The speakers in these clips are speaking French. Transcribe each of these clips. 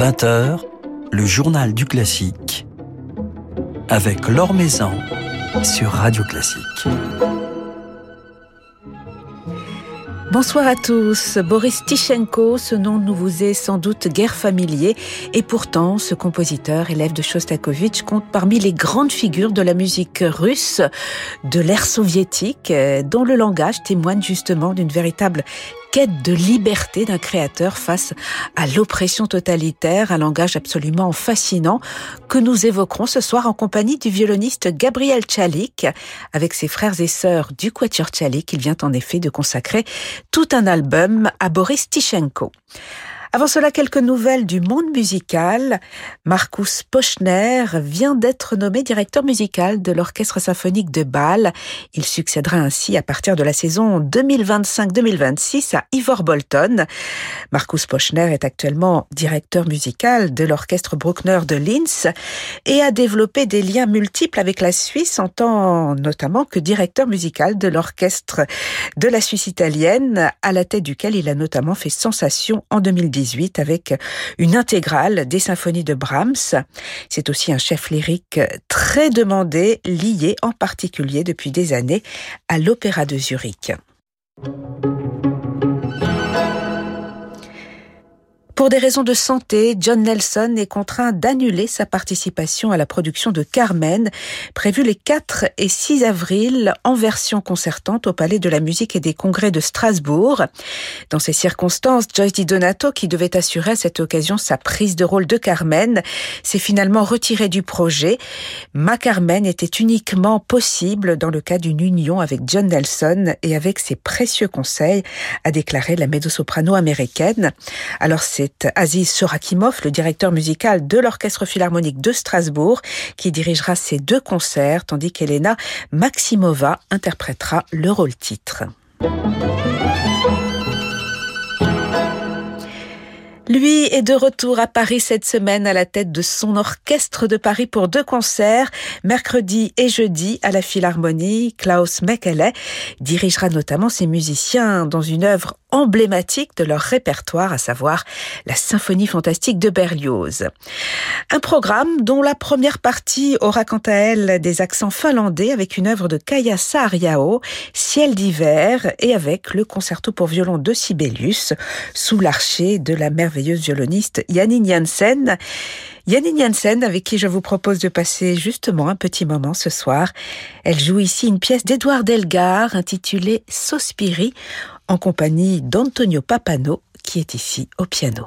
20h, le journal du classique avec Laure Maison sur Radio Classique. Bonsoir à tous. Boris Tichenko, ce nom nous vous est sans doute guère familier, et pourtant ce compositeur, élève de Shostakovich, compte parmi les grandes figures de la musique russe de l'ère soviétique, dont le langage témoigne justement d'une véritable quête de liberté d'un créateur face à l'oppression totalitaire, un langage absolument fascinant que nous évoquerons ce soir en compagnie du violoniste Gabriel Tchalik. Avec ses frères et sœurs du Quatuor Tchalik, il vient en effet de consacrer tout un album à Boris Tichenko. Avant cela, quelques nouvelles du monde musical. Markus Pochner vient d'être nommé directeur musical de l'Orchestre symphonique de Bâle. Il succédera ainsi à partir de la saison 2025-2026 à Ivor Bolton. Markus Pochner est actuellement directeur musical de l'Orchestre Bruckner de Linz et a développé des liens multiples avec la Suisse en tant notamment que directeur musical de l'Orchestre de la Suisse italienne, à la tête duquel il a notamment fait sensation en 2010 avec une intégrale des symphonies de Brahms. C'est aussi un chef lyrique très demandé, lié en particulier depuis des années à l'Opéra de Zurich. Pour des raisons de santé, John Nelson est contraint d'annuler sa participation à la production de Carmen, prévue les 4 et 6 avril en version concertante au Palais de la musique et des congrès de Strasbourg. Dans ces circonstances, Joyce Di Donato, qui devait assurer à cette occasion sa prise de rôle de Carmen, s'est finalement retirée du projet. Ma Carmen était uniquement possible dans le cas d'une union avec John Nelson et avec ses précieux conseils, a déclaré la mezzo-soprano américaine. Aziz Sorakimov, le directeur musical de l'Orchestre Philharmonique de Strasbourg, qui dirigera ces deux concerts, tandis qu'Elena Maximova interprétera le rôle titre. Lui est de retour à Paris cette semaine à la tête de son orchestre de Paris pour deux concerts, mercredi et jeudi à la Philharmonie. Klaus Mekele dirigera notamment ses musiciens dans une œuvre emblématique de leur répertoire, à savoir la symphonie fantastique de Berlioz. Un programme dont la première partie aura quant à elle des accents finlandais avec une œuvre de Kaya Saariao, Ciel d'hiver, et avec le concerto pour violon de Sibelius, sous l'archer de la merveilleuse violoniste Janine Janssen. Janine Janssen, avec qui je vous propose de passer justement un petit moment ce soir. Elle joue ici une pièce d'Edouard Delgar intitulée Sospiri en compagnie d'Antonio Papano qui est ici au piano.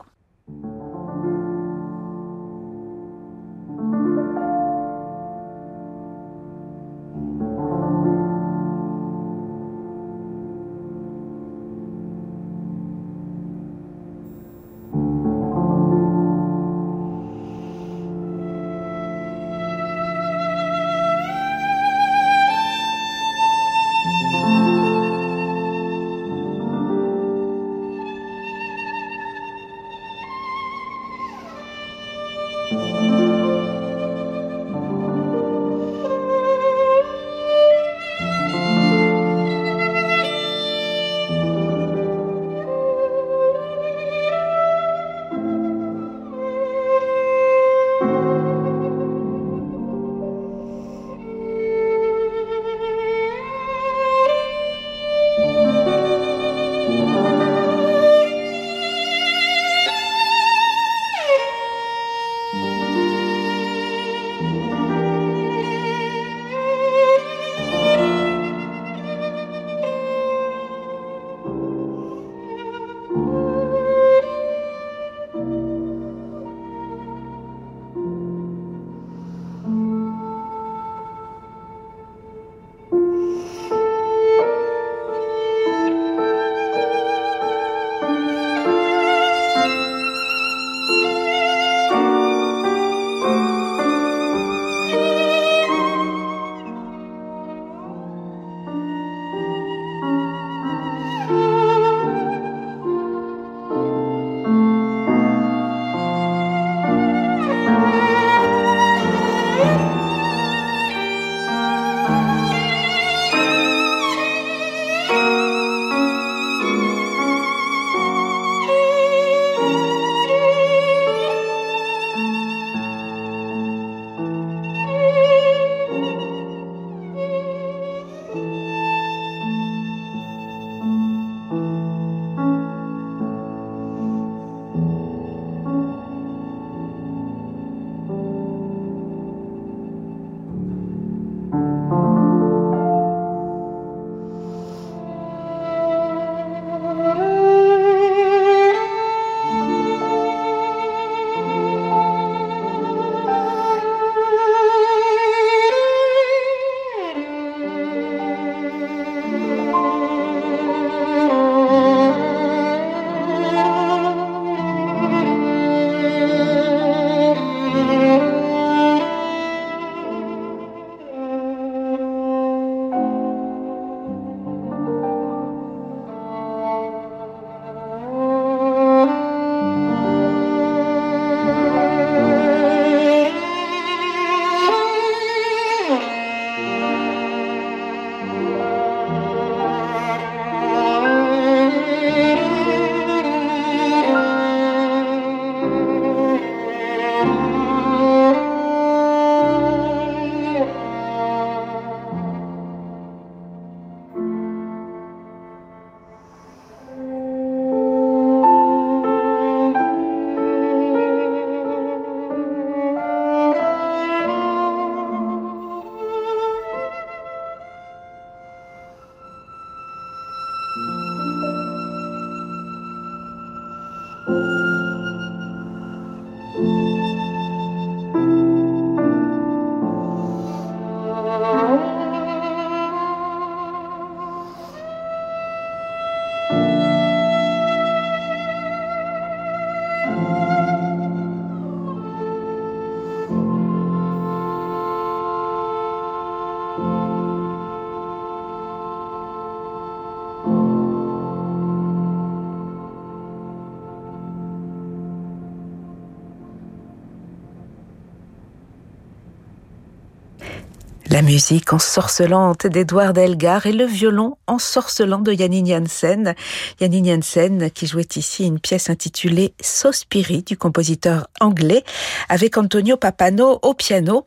La musique ensorcelante d'Edouard Elgar et le violon ensorcelant de Janine Janssen. Janine Janssen qui jouait ici une pièce intitulée Sospiri du compositeur anglais avec Antonio Papano au piano.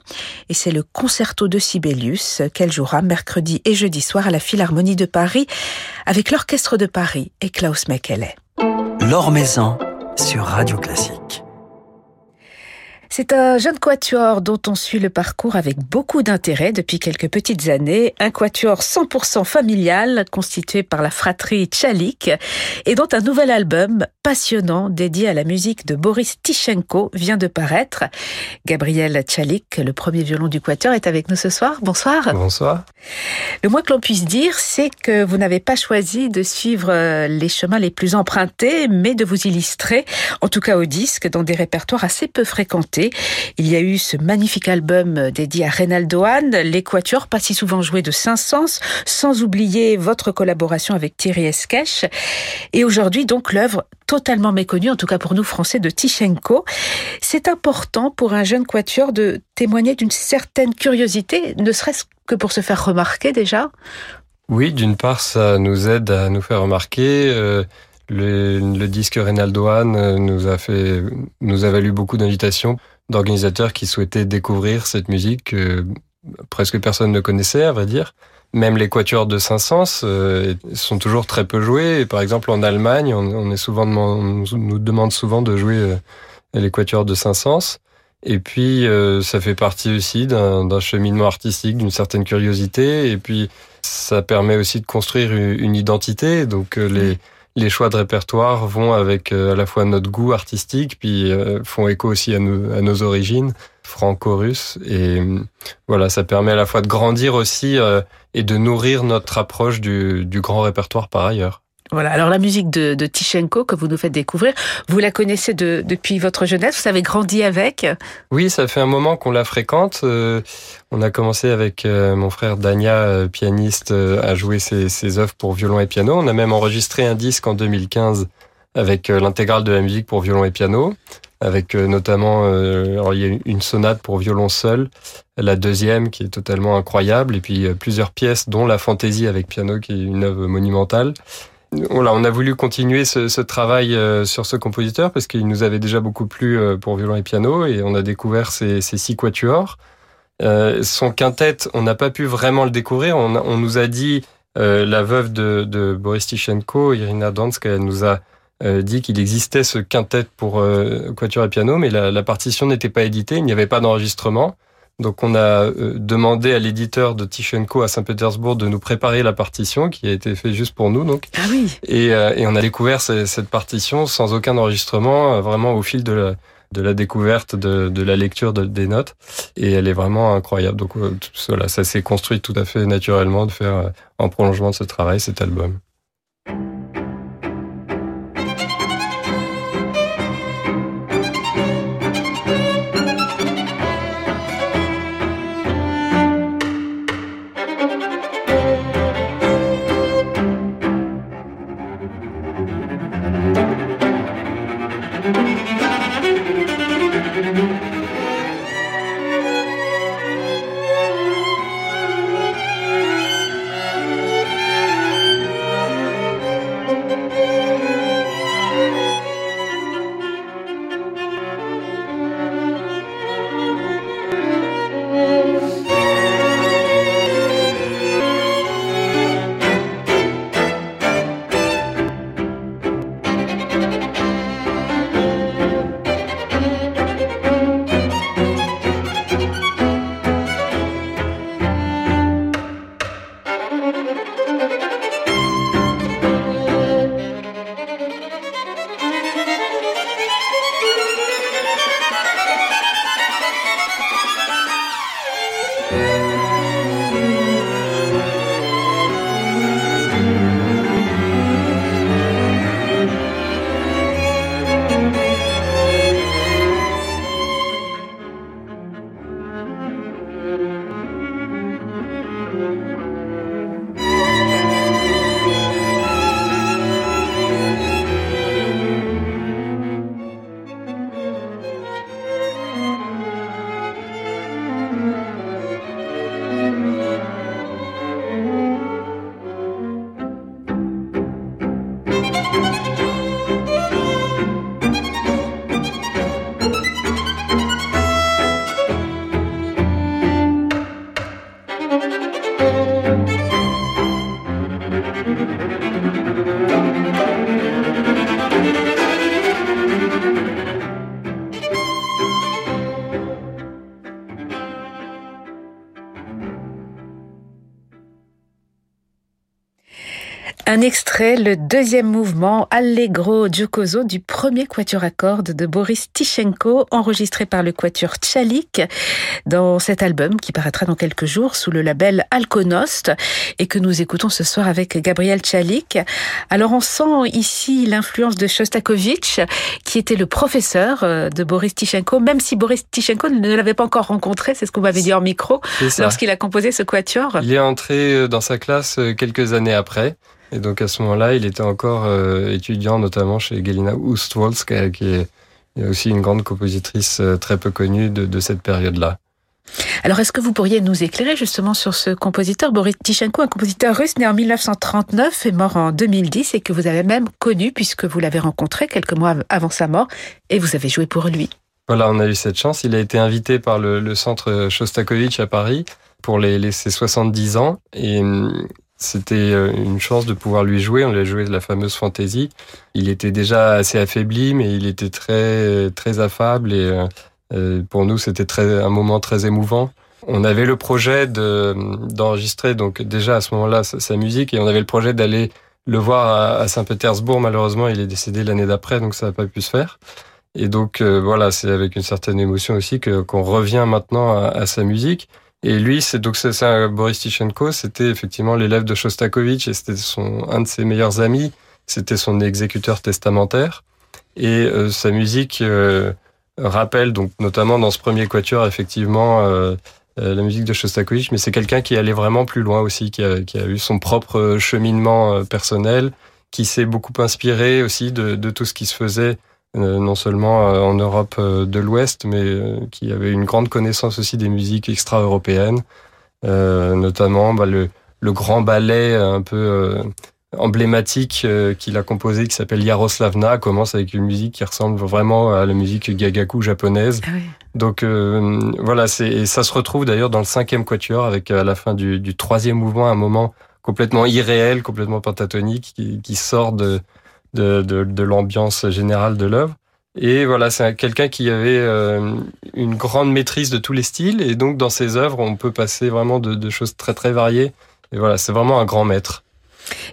Et c'est le concerto de Sibelius qu'elle jouera mercredi et jeudi soir à la Philharmonie de Paris avec l'Orchestre de Paris et Klaus Mekele. L'Or Maison sur Radio Classique. C'est un jeune quatuor dont on suit le parcours avec beaucoup d'intérêt depuis quelques petites années. Un quatuor 100% familial constitué par la fratrie Tchalik et dont un nouvel album passionnant dédié à la musique de Boris Tichenko vient de paraître. Gabriel Tchalik, le premier violon du quatuor, est avec nous ce soir. Bonsoir. Bonsoir. Le moins que l'on puisse dire, c'est que vous n'avez pas choisi de suivre euh, les chemins les plus empruntés, mais de vous illustrer, en tout cas au disque, dans des répertoires assez peu fréquentés il y a eu ce magnifique album dédié à Reynaldo Hahn, l'équateur pas si souvent joué de Saint-Saëns, sans oublier votre collaboration avec Thierry Esquèche. Et aujourd'hui, donc, l'œuvre totalement méconnue, en tout cas pour nous Français, de Tichenko. C'est important pour un jeune quatuor de témoigner d'une certaine curiosité, ne serait-ce que pour se faire remarquer déjà? Oui, d'une part, ça nous aide à nous faire remarquer. Euh, le, le, disque Reynaldo euh, nous a fait, nous a valu beaucoup d'invitations d'organisateurs qui souhaitaient découvrir cette musique que presque personne ne connaissait, à vrai dire. Même les quatuors de Saint-Saëns euh, sont toujours très peu joués. par exemple, en Allemagne, on, est souvent nous demande souvent de jouer euh, les quatuors de Saint-Saëns. Et puis, euh, ça fait partie aussi d'un cheminement artistique, d'une certaine curiosité. Et puis, ça permet aussi de construire une, identité. Donc, les les choix de répertoire vont avec euh, à la fois notre goût artistique, puis euh, font écho aussi à nos, à nos origines franco-russes. Et euh, voilà, ça permet à la fois de grandir aussi et de nourrir notre approche du, du grand répertoire par ailleurs. Voilà. Alors la musique de, Tichenko que vous nous faites découvrir, vous la connaissez de, depuis votre jeunesse, vous avez grandi avec? Oui, ça fait un moment qu'on la fréquente. Euh, on a commencé avec euh, mon frère Dania, euh, pianiste, à jouer ses, ses œuvres pour violon et piano. On a même enregistré un disque en 2015 avec l'intégrale de la musique pour violon et piano, avec notamment il y a une sonate pour violon seul, la deuxième qui est totalement incroyable, et puis plusieurs pièces, dont la fantaisie avec piano qui est une œuvre monumentale. On a voulu continuer ce, travail euh, sur ce compositeur parce qu'il nous avait déjà beaucoup plu euh, pour violon et piano et on a découvert ces, six quatuors. Euh, son quintet, on n'a pas pu vraiment le découvrir. On, nous a dit, la veuve de, Boris Tichenko, Irina Dansk, elle nous a dit qu'il existait ce quintet pour quatuor et piano, mais la partition n'était pas éditée, il n'y avait pas d'enregistrement. Donc on a euh, demandé à l'éditeur de Tichenko à Saint-Pétersbourg de nous préparer la partition qui a été fait juste pour nous. Donc. Ah oui. Et, euh, et on a découvert cette partition sans aucun enregistrement, euh, vraiment au fil de la, de la découverte, de, de la lecture de, des notes. Et elle est vraiment incroyable. Donc voilà, ça s'est construit tout à fait naturellement de faire en prolongement de ce travail cet album. Un extrait, le deuxième mouvement Allegro Giocoso du premier quatuor à cordes de Boris Tichenko, enregistré par le quatuor Tchalik dans cet album qui paraîtra dans quelques jours sous le label Alkonost et que nous écoutons ce soir avec Gabriel Tchalik. Alors on sent ici l'influence de Shostakovich qui était le professeur euh, de Boris Tichenko, même si Boris Tichenko ne l'avait pas encore rencontré, c'est ce qu'on m'avait dit en micro, lorsqu'il a composé ce quatuor. Il est entré dans sa classe euh, quelques années après. Et donc à ce moment-là, il était encore euh, étudiant, notamment chez Gelina Ustwolska, qui est, aussi une grande compositrice euh, très peu connue de, de cette période-là. Alors, est-ce que vous pourriez nous éclairer justement sur ce compositeur, Boris Tichenko, un compositeur russe né en 1939 et mort en 2010 et que vous avez même connu puisque vous l'avez rencontré quelques mois avant sa mort et vous avez joué pour lui Voilà, on a eu cette chance. Il a été invité par le, le centre Shostakovich à Paris pour les, les, ses 70 ans et hum, c'était euh, une chance de pouvoir lui jouer. On lui a joué de la fameuse fantaisie. Il était déjà assez affaibli, mais il était très très affable et euh, euh, pour nous c'était très un moment très émouvant. On avait le projet de d'enregistrer donc déjà à ce moment-là sa, musique et on avait le projet d'aller le voir à, Saint-Pétersbourg. Malheureusement, il est décédé l'année d'après, donc ça n'a pas pu se faire. Et donc voilà, c'est avec une certaine émotion aussi que qu'on revient maintenant à sa musique. Et lui, c'est donc ça, Boris Tichenko, c'était effectivement l'élève de Shostakovich et c'était son un de ses meilleurs amis. C'était son exécuteur testamentaire et euh, sa musique euh, rappelle donc notamment dans ce premier quatuor effectivement euh, la musique de Shostakovich, mais c'est quelqu'un qui allait vraiment plus loin aussi, qui a, eu son propre cheminement personnel, qui s'est beaucoup inspiré aussi de, tout ce qui se faisait non seulement euh, en Europe euh, de l'Ouest, mais qui avait une grande connaissance aussi des musiques extra-européennes, notamment bah, le, le, grand ballet un peu emblématique qu'il a composé qui s'appelle Yaroslavna commence avec une musique qui ressemble vraiment à la musique gagaku japonaise. Ah Donc voilà, c'est ça se retrouve d'ailleurs dans le cinquième quatuor avec à la fin du, du troisième mouvement un moment complètement irréel, complètement pentatonique qui, qui sort de de, de, l'ambiance générale de l'œuvre. Et voilà, c'est quelqu'un qui avait euh, une grande maîtrise de tous les styles. Et donc, dans ses œuvres, on peut passer vraiment de, de choses très, très variées. Et voilà, c'est vraiment un grand maître.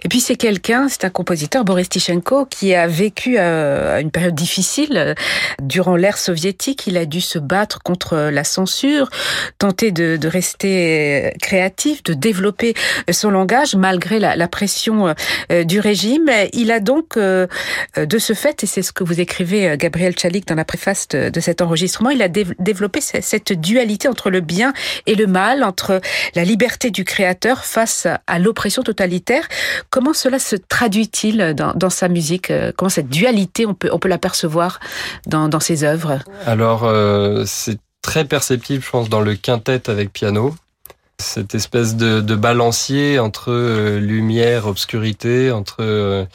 Et puis c'est quelqu'un, c'est un compositeur, Boris Tichenko, qui a vécu euh, une période difficile. Durant l'ère soviétique, il a dû se battre contre la censure, tenter de, rester créatif, de développer son langage malgré la, pression euh, du régime. Il a donc, euh, de ce fait, et c'est ce que vous écrivez, Gabriel Chalik, dans la préface de cet enregistrement, il a développé cette dualité entre le bien et le mal, entre la liberté du créateur face à l'oppression totalitaire. Comment cela se traduit-il dans, sa musique euh, Comment cette dualité, on peut, on peut l'apercevoir dans, ses œuvres? Alors, euh, c'est très perceptible, je pense, dans le quintet avec piano. Cette espèce de, balancier entre euh, lumière, obscurité, entre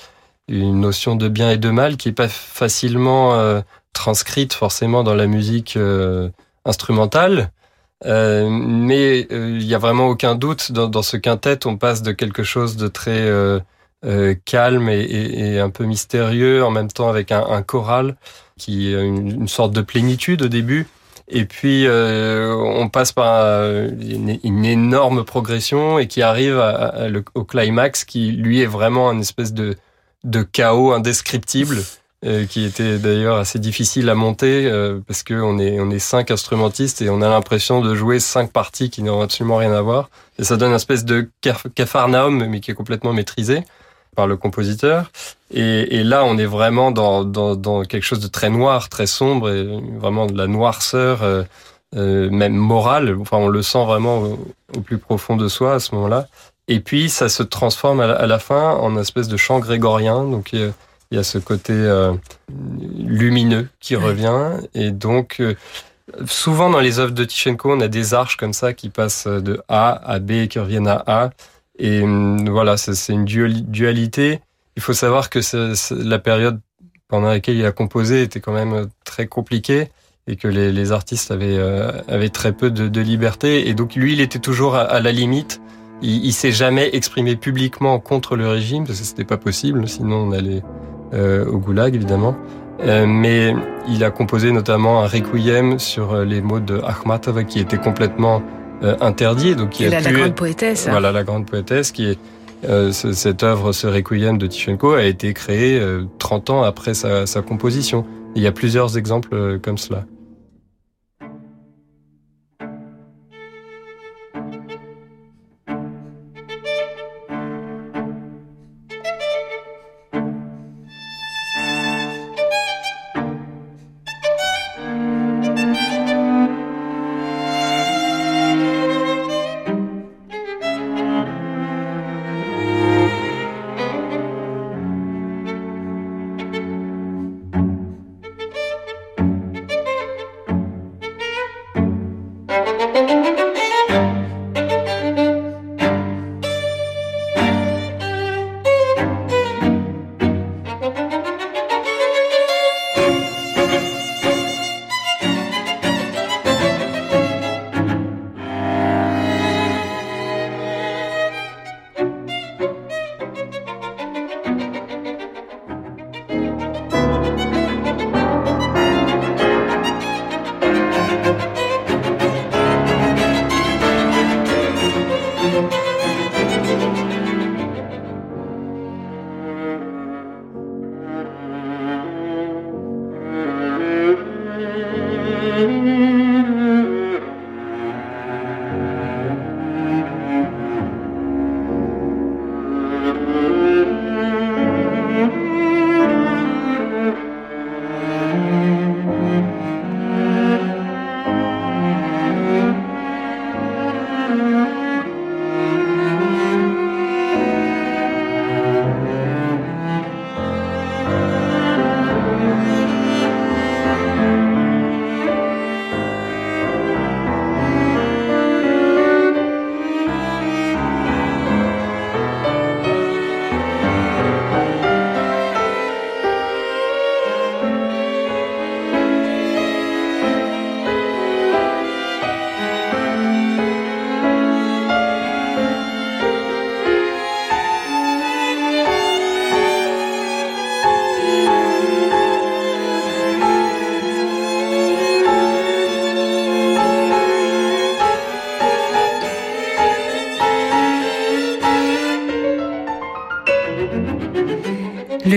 une notion de bien et de mal qui est pas facilement transcrite forcément dans la musique instrumentale. Euh, mais euh, il y a vraiment aucun doute dans, dans, ce quintet, on passe de quelque chose de très euh, calme et, et, un peu mystérieux, en même temps avec un, un choral qui a une, sorte de plénitude au début. Et puis on passe par une, une, énorme progression et qui arrive à, au climax qui lui est vraiment un espèce de, de chaos indescriptible. Euh, qui était d'ailleurs assez difficile à monter euh, parce que on est on est cinq instrumentistes et on a l'impression de jouer cinq parties qui n'ont absolument rien à voir. Et ça donne une espèce de cafarnaum mais qui est complètement maîtrisé par le compositeur. Et, et là on est vraiment dans, dans, dans quelque chose de très noir très sombre et vraiment de la noirceur euh, euh même morale. Enfin on le sent vraiment au, plus profond de soi à ce moment-là. Et puis ça se transforme à la, fin en une espèce de chant grégorien. Donc il y a ce côté euh, lumineux qui revient. Et donc, euh, souvent dans les œuvres de Tichenko, on a des arches comme ça qui passent de A à B et qui reviennent à A. Et hum, voilà, c'est une dualité. il faut savoir que la période pendant laquelle il a composé était quand même très compliquée et que les, les artistes avaient, euh, avaient très peu de, de, liberté. Et donc lui, il était toujours à, la limite. Il, il s'est jamais exprimé publiquement contre le régime parce que c'était pas possible, sinon on allait au goulag évidemment. Euh, mais il a composé notamment un requiem sur euh, les mots de Akhmatova qui était complètement euh, interdit. Donc il a la grande poétesse. Hein. Voilà la grande poétesse qui est euh, cette œuvre, ce requiem de Tichenko, a été créé 30 ans après sa, sa composition. il y a plusieurs exemples comme cela.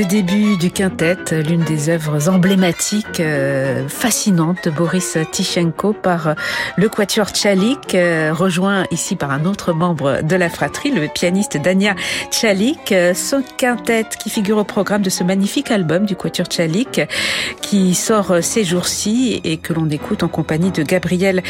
Début du quintet, l'une des œuvres emblématiques, euh, fascinantes de Boris Tichenko par le quatuor Tchalik, euh, rejoint ici par un autre membre de la fratrie, le pianiste Dania Tchalik. Son quintet qui figure au programme de ce magnifique album du quatuor Tchalik qui sort ces jours-ci et que l'on écoute en compagnie de Gabriel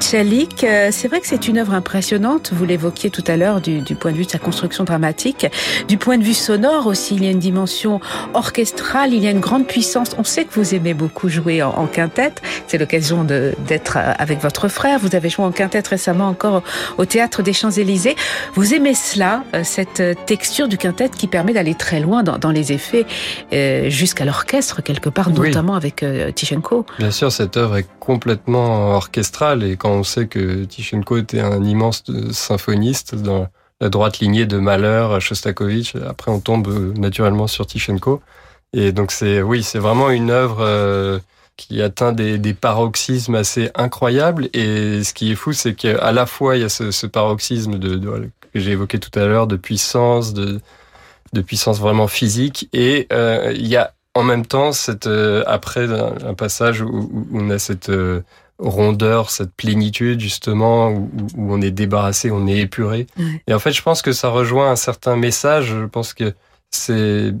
Tchalik. C'est vrai que c'est une œuvre impressionnante, vous l'évoquiez tout à l'heure du, du point de vue de sa construction dramatique, du point de vue sonore aussi, il y a une dimension orchestrale, il y a une grande puissance. On sait que vous aimez beaucoup jouer en, quintette. C'est l'occasion d'être euh, avec votre frère. Vous avez joué en quintette récemment encore au Théâtre des Champs-Élysées. Vous aimez cela, euh, cette texture du quintette qui permet d'aller très loin dans, les effets, euh, jusqu'à l'orchestre quelque part, notamment avec Tichenko. Bien sûr, cette œuvre est complètement orchestrale et quand on sait que Tichenko était un immense symphoniste dans la droite lignée de Mahler, Shostakovich. Après, on tombe euh, naturellement sur Tichenko. Et donc, c'est oui, c'est vraiment une œuvre euh, qui atteint des, paroxysmes assez incroyables. Et ce qui est fou, c'est qu'à la fois, il y a ce, paroxysme de, que j'ai évoqué tout à l'heure, de puissance, de, puissance vraiment physique. Et euh, il y a en même temps, cette, après un, passage où, on a cette rondeur, cette plénitude justement où, on est débarrassé, on est épuré. Et en fait, je pense que ça rejoint un certain message. Je pense que c'est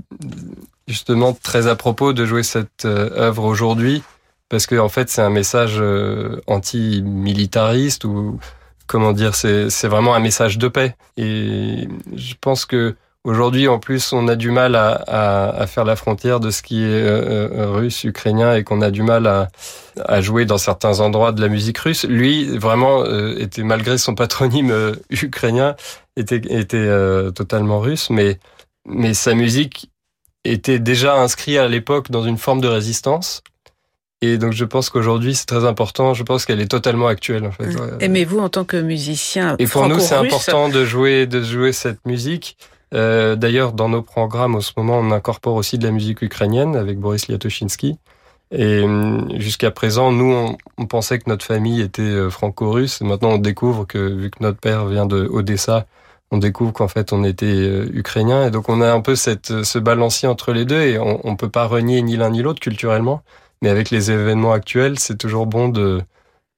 justement très à propos de jouer cette euh, œuvre aujourd'hui parce que en fait, c'est un message euh, anti-militariste ou comment dire, c'est vraiment un message de paix. Et je pense que Aujourd'hui, en plus, on a du mal à, à, à, faire la frontière de ce qui est euh, euh, russe, ukrainien, et qu'on a du mal à, à, jouer dans certains endroits de la musique russe. Lui, vraiment, euh, était malgré son patronyme ukrainien, était, était totalement russe, mais mais sa musique était déjà inscrit à l'époque dans une forme de résistance. Et donc je pense qu'aujourd'hui c'est très important. Je pense qu'elle est totalement actuelle en fait. Aimez-vous en tant que musicien Et pour nous c'est important de jouer de jouer cette musique. Euh, D'ailleurs dans nos programmes en ce moment on incorpore aussi de la musique ukrainienne avec Boris Liatoshinsky. Et hum, jusqu'à présent, nous, on, pensait que notre famille était euh, franco-russe. Maintenant, on découvre que, vu que notre père vient de Odessa, on découvre qu'en fait, on était euh, ukrainien. Et donc, on a un peu cette, ce balancier entre les deux et on, on peut pas renier ni l'un ni l'autre culturellement. Mais avec les événements actuels, c'est toujours bon de,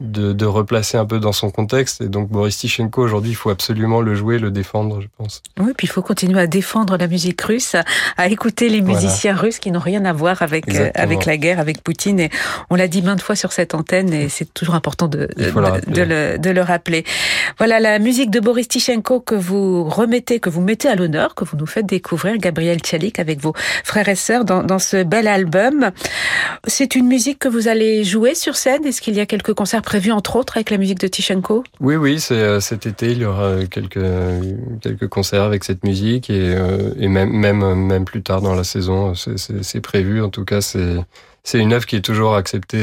de, de, replacer un peu dans son contexte. Et donc Boris Tichenko, aujourd'hui, il faut absolument le jouer, le défendre, je pense. Oui, puis il faut continuer à défendre la musique russe, à écouter les musiciens voilà. russes qui n'ont rien à voir avec euh, avec la guerre, avec Poutine. Et on l'a dit maintes fois sur cette antenne, et c'est toujours important de de le, de, le, de, le, rappeler. Voilà la musique de Boris Tichenko que vous remettez, que vous mettez à l'honneur, que vous nous faites découvrir, Gabriel Tchalik, avec vos frères et sœurs dans, dans ce bel album. C'est une musique que vous allez jouer sur scène? Est-ce qu'il y a quelques concerts prévu entre autres avec la musique de Tichenko? Oui, oui, euh, cet été il y aura quelques quelques concerts avec cette musique et, euh, même même même plus tard dans la saison, c'est prévu. En tout cas, c'est c'est une œuvre qui est toujours acceptée.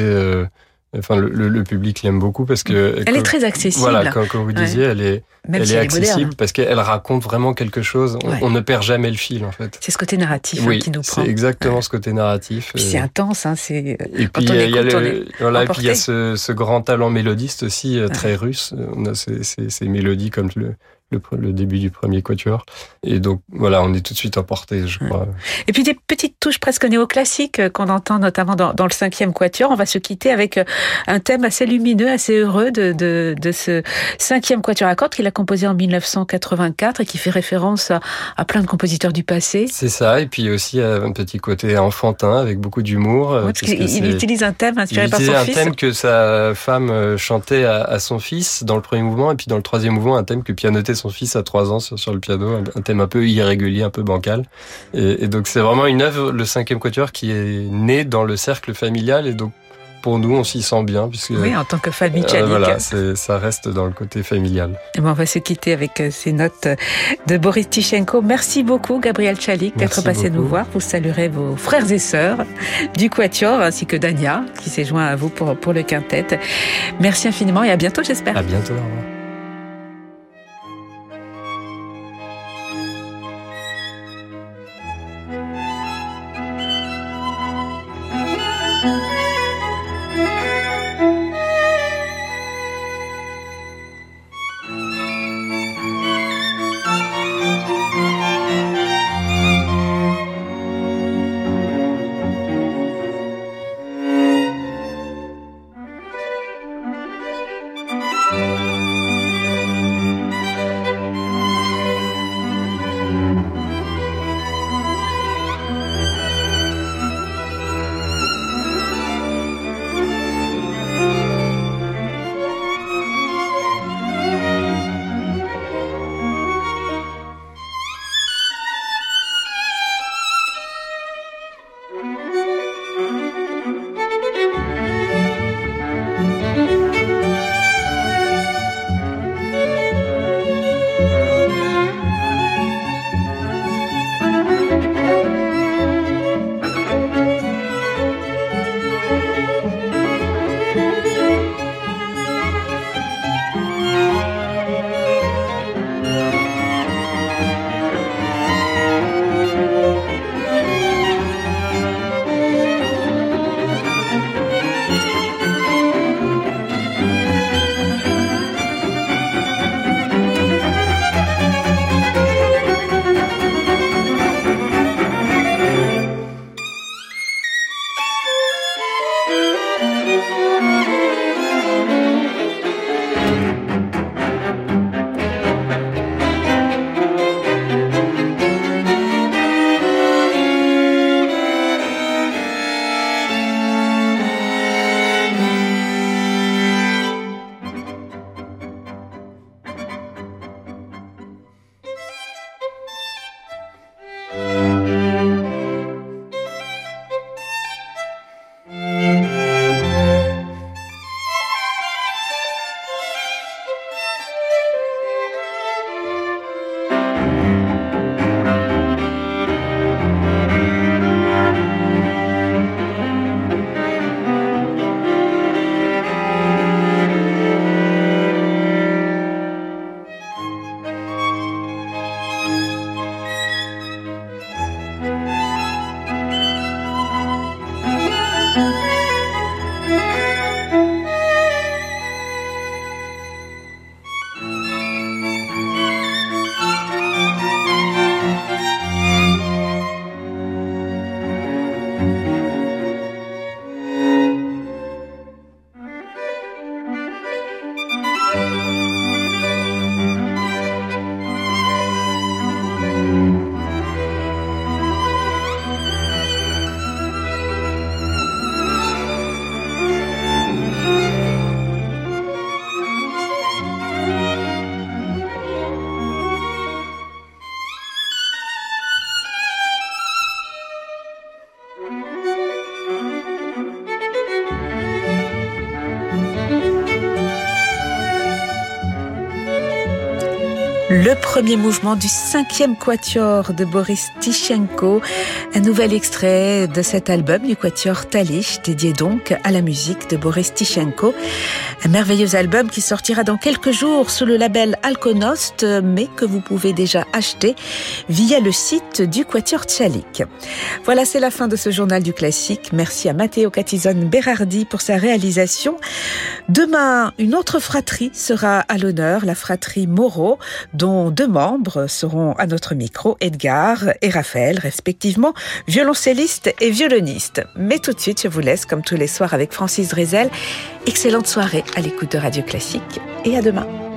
Euh, Enfin, le, le, le public l'aime beaucoup parce que elle est très accessible. Voilà, comme, comme vous disiez, ouais. elle est, Même elle si est accessible est parce qu'elle raconte vraiment quelque chose. On, ouais. on, ne perd jamais le fil, en fait. C'est ce côté narratif oui, hein, qui nous prend. C'est exactement ouais. ce côté narratif. C'est intense, hein. C'est. Et puis il y a le, voilà, et puis il y a ce, ce, grand talent mélodiste aussi très russe. On a ces, ces, ces mélodies comme le le, le, début du premier quatuor. Et donc, voilà, on est tout de suite emporté, je crois. Et puis des petites touches presque néoclassiques qu'on entend notamment dans, dans, le cinquième quatuor. On va se quitter avec un thème assez lumineux, assez heureux de, de, de ce cinquième quatuor à cordes qu'il a composé en 1984 et qui fait référence à, à plein de compositeurs du passé. C'est ça, et puis aussi un petit côté enfantin avec beaucoup d'humour. Ouais, parce qu'il il utilise un thème inspiré par son fils. Il utilise un thème que sa femme chantait à, à, son fils dans le premier mouvement, et puis dans le troisième mouvement, un thème que pianotait son fils à trois ans sur, sur, le piano, un thème un peu irrégulier, un peu bancal. Et, et donc c'est vraiment une œuvre, le cinquième quatuor, qui est né dans le cercle familial et donc pour nous, on s'y sent bien. Puisque, oui, en tant que famille euh, Voilà, ça reste dans le côté familial. Et bon, on va se quitter avec ces notes de Boris Tichenko. Merci beaucoup, Gabriel Chalik, d'être passé nous voir. Vous saluerez vos frères et sœurs du Quatuor, ainsi que Dania, qui s'est joint à vous pour, pour le quintet. Merci infiniment et à bientôt, j'espère. À bientôt, au revoir. Música Le premier mouvement du cinquième quatuor de Boris Tichenko, un nouvel extrait de cet album du quatuor Talish, dédié donc à la musique de Boris Tichenko. Un merveilleux album qui sortira dans quelques jours sous le label Alconost, mais que vous pouvez déjà acheter via le site du quatuor Tchalik. Voilà, c'est la fin de ce journal du classique. Merci à Matteo Catizone Berardi pour sa réalisation. Demain, une autre fratrie sera à l'honneur, la fratrie Moreau, dont deux membres seront à notre micro, Edgar et Raphaël, respectivement, violoncellistes et violonistes. Mais tout de suite, je vous laisse, comme tous les soirs, avec Francis Drezel. Excellente soirée à l'écoute de Radio Classique et à demain.